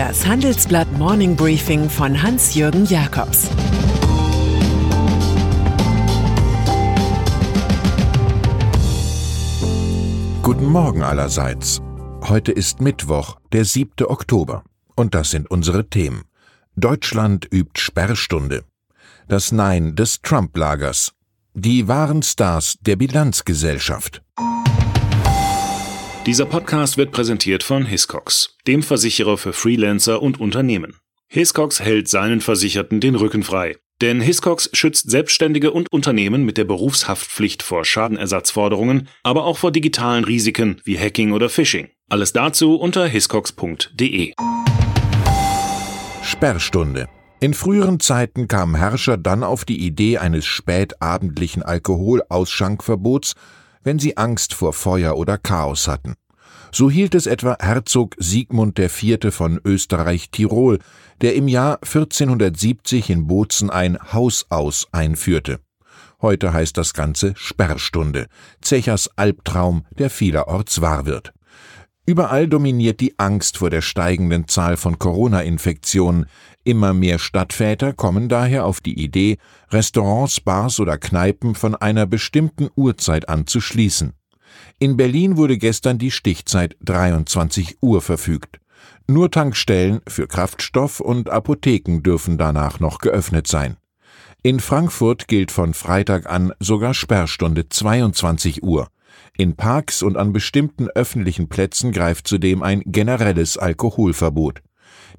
Das Handelsblatt Morning Briefing von Hans-Jürgen Jakobs Guten Morgen allerseits. Heute ist Mittwoch, der 7. Oktober. Und das sind unsere Themen. Deutschland übt Sperrstunde. Das Nein des Trump-Lagers. Die wahren Stars der Bilanzgesellschaft. Dieser Podcast wird präsentiert von Hiscox, dem Versicherer für Freelancer und Unternehmen. Hiscox hält seinen Versicherten den Rücken frei. Denn Hiscox schützt Selbstständige und Unternehmen mit der Berufshaftpflicht vor Schadenersatzforderungen, aber auch vor digitalen Risiken wie Hacking oder Phishing. Alles dazu unter hiscox.de. Sperrstunde. In früheren Zeiten kamen Herrscher dann auf die Idee eines spätabendlichen Alkoholausschankverbots, wenn sie Angst vor Feuer oder Chaos hatten. So hielt es etwa Herzog Sigmund IV. von Österreich-Tirol, der im Jahr 1470 in Bozen ein Hausaus einführte. Heute heißt das Ganze Sperrstunde, Zechers Albtraum, der vielerorts wahr wird. Überall dominiert die Angst vor der steigenden Zahl von Corona-Infektionen. Immer mehr Stadtväter kommen daher auf die Idee, Restaurants, Bars oder Kneipen von einer bestimmten Uhrzeit an zu schließen. In Berlin wurde gestern die Stichzeit 23 Uhr verfügt. Nur Tankstellen für Kraftstoff und Apotheken dürfen danach noch geöffnet sein. In Frankfurt gilt von Freitag an sogar Sperrstunde 22 Uhr. In Parks und an bestimmten öffentlichen Plätzen greift zudem ein generelles Alkoholverbot.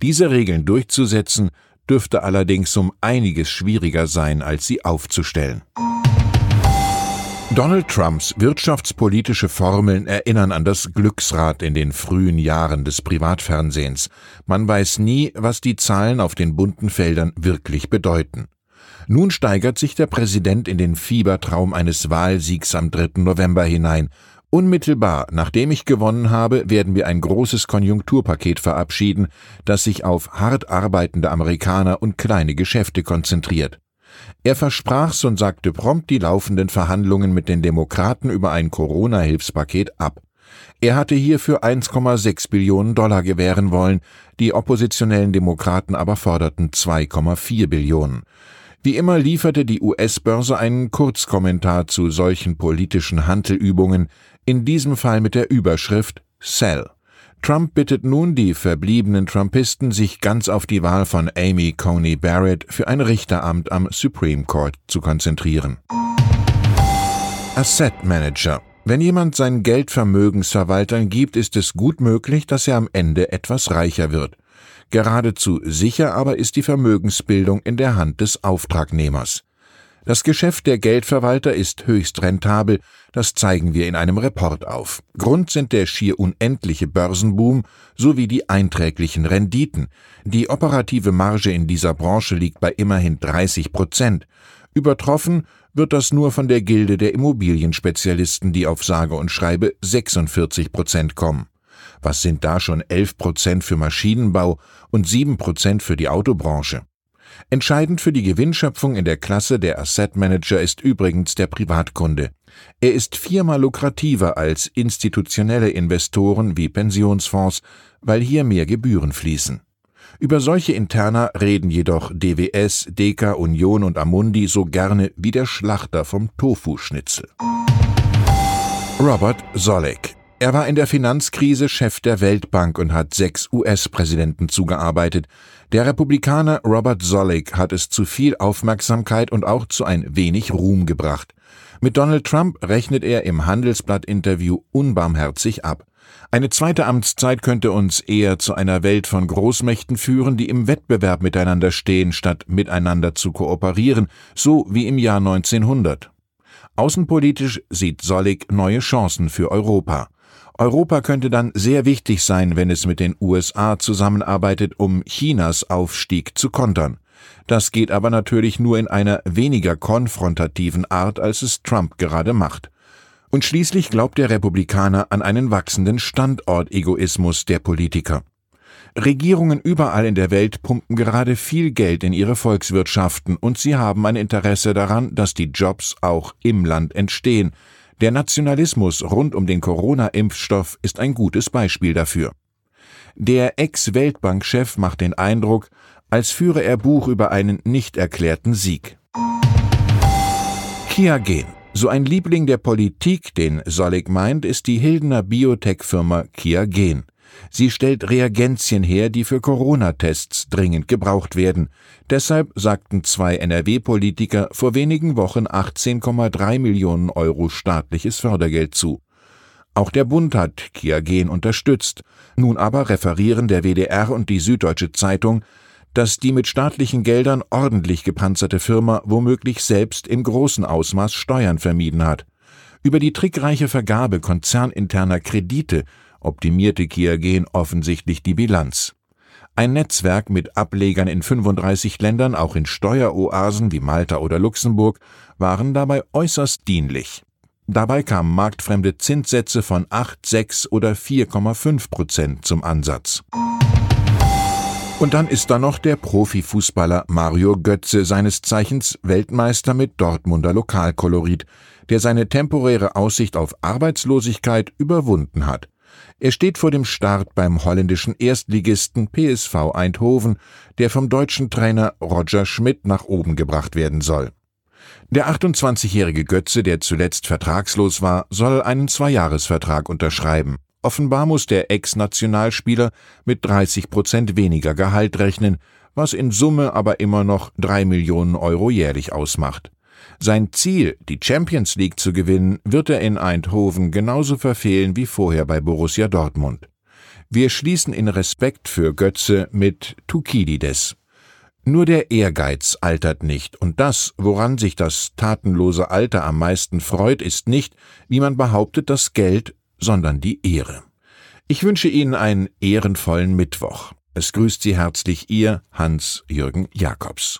Diese Regeln durchzusetzen, dürfte allerdings um einiges schwieriger sein, als sie aufzustellen. Donald Trumps wirtschaftspolitische Formeln erinnern an das Glücksrad in den frühen Jahren des Privatfernsehens. Man weiß nie, was die Zahlen auf den bunten Feldern wirklich bedeuten. Nun steigert sich der Präsident in den Fiebertraum eines Wahlsiegs am 3. November hinein. Unmittelbar nachdem ich gewonnen habe, werden wir ein großes Konjunkturpaket verabschieden, das sich auf hart arbeitende Amerikaner und kleine Geschäfte konzentriert. Er versprach's und sagte prompt die laufenden Verhandlungen mit den Demokraten über ein Corona-Hilfspaket ab. Er hatte hierfür 1,6 Billionen Dollar gewähren wollen, die oppositionellen Demokraten aber forderten 2,4 Billionen. Wie immer lieferte die US-Börse einen Kurzkommentar zu solchen politischen Handelübungen, in diesem Fall mit der Überschrift Sell. Trump bittet nun die verbliebenen Trumpisten, sich ganz auf die Wahl von Amy Coney Barrett für ein Richteramt am Supreme Court zu konzentrieren. Asset Manager wenn jemand sein Geld Vermögensverwaltern gibt, ist es gut möglich, dass er am Ende etwas reicher wird. Geradezu sicher aber ist die Vermögensbildung in der Hand des Auftragnehmers. Das Geschäft der Geldverwalter ist höchst rentabel, das zeigen wir in einem Report auf. Grund sind der schier unendliche Börsenboom sowie die einträglichen Renditen. Die operative Marge in dieser Branche liegt bei immerhin 30 Prozent. Übertroffen wird das nur von der Gilde der Immobilienspezialisten, die auf sage und schreibe 46 Prozent kommen. Was sind da schon 11 Prozent für Maschinenbau und 7 Prozent für die Autobranche? Entscheidend für die Gewinnschöpfung in der Klasse der Asset Manager ist übrigens der Privatkunde. Er ist viermal lukrativer als institutionelle Investoren wie Pensionsfonds, weil hier mehr Gebühren fließen. Über solche Interna reden jedoch DWS, Deka, Union und Amundi so gerne wie der Schlachter vom Tofu-Schnitzel. Robert Zollek er war in der Finanzkrise Chef der Weltbank und hat sechs US-Präsidenten zugearbeitet. Der Republikaner Robert Zoellick hat es zu viel Aufmerksamkeit und auch zu ein wenig Ruhm gebracht. Mit Donald Trump rechnet er im Handelsblatt-Interview unbarmherzig ab. Eine zweite Amtszeit könnte uns eher zu einer Welt von Großmächten führen, die im Wettbewerb miteinander stehen, statt miteinander zu kooperieren, so wie im Jahr 1900. Außenpolitisch sieht Sollig neue Chancen für Europa. Europa könnte dann sehr wichtig sein, wenn es mit den USA zusammenarbeitet, um Chinas Aufstieg zu kontern. Das geht aber natürlich nur in einer weniger konfrontativen Art, als es Trump gerade macht. Und schließlich glaubt der Republikaner an einen wachsenden Standortegoismus der Politiker. Regierungen überall in der Welt pumpen gerade viel Geld in ihre Volkswirtschaften und sie haben ein Interesse daran, dass die Jobs auch im Land entstehen, der Nationalismus rund um den Corona-Impfstoff ist ein gutes Beispiel dafür. Der Ex-Weltbankchef macht den Eindruck, als führe er Buch über einen nicht erklärten Sieg. Kiagen. So ein Liebling der Politik, den Sollig meint, ist die Hildener Biotech-Firma Kiagen. Sie stellt Reagenzien her, die für Corona-Tests dringend gebraucht werden. Deshalb sagten zwei NRW-Politiker vor wenigen Wochen 18,3 Millionen Euro staatliches Fördergeld zu. Auch der Bund hat Kiagen unterstützt. Nun aber referieren der WDR und die Süddeutsche Zeitung, dass die mit staatlichen Geldern ordentlich gepanzerte Firma womöglich selbst im großen Ausmaß Steuern vermieden hat. Über die trickreiche Vergabe konzerninterner Kredite optimierte Kiagen offensichtlich die Bilanz. Ein Netzwerk mit Ablegern in 35 Ländern, auch in Steueroasen wie Malta oder Luxemburg, waren dabei äußerst dienlich. Dabei kamen marktfremde Zinssätze von 8, 6 oder 4,5 Prozent zum Ansatz. Und dann ist da noch der Profifußballer Mario Götze, seines Zeichens Weltmeister mit Dortmunder Lokalkolorit, der seine temporäre Aussicht auf Arbeitslosigkeit überwunden hat. Er steht vor dem Start beim holländischen Erstligisten PSV Eindhoven, der vom deutschen Trainer Roger Schmidt nach oben gebracht werden soll. Der 28-jährige Götze, der zuletzt vertragslos war, soll einen Zweijahresvertrag unterschreiben. Offenbar muss der Ex-Nationalspieler mit 30 Prozent weniger Gehalt rechnen, was in Summe aber immer noch drei Millionen Euro jährlich ausmacht. Sein Ziel, die Champions League zu gewinnen, wird er in Eindhoven genauso verfehlen wie vorher bei Borussia Dortmund. Wir schließen in Respekt für Götze mit Tukidides. Nur der Ehrgeiz altert nicht, und das, woran sich das tatenlose Alter am meisten freut, ist nicht, wie man behauptet, das Geld, sondern die Ehre. Ich wünsche Ihnen einen ehrenvollen Mittwoch. Es grüßt Sie herzlich Ihr Hans-Jürgen Jakobs.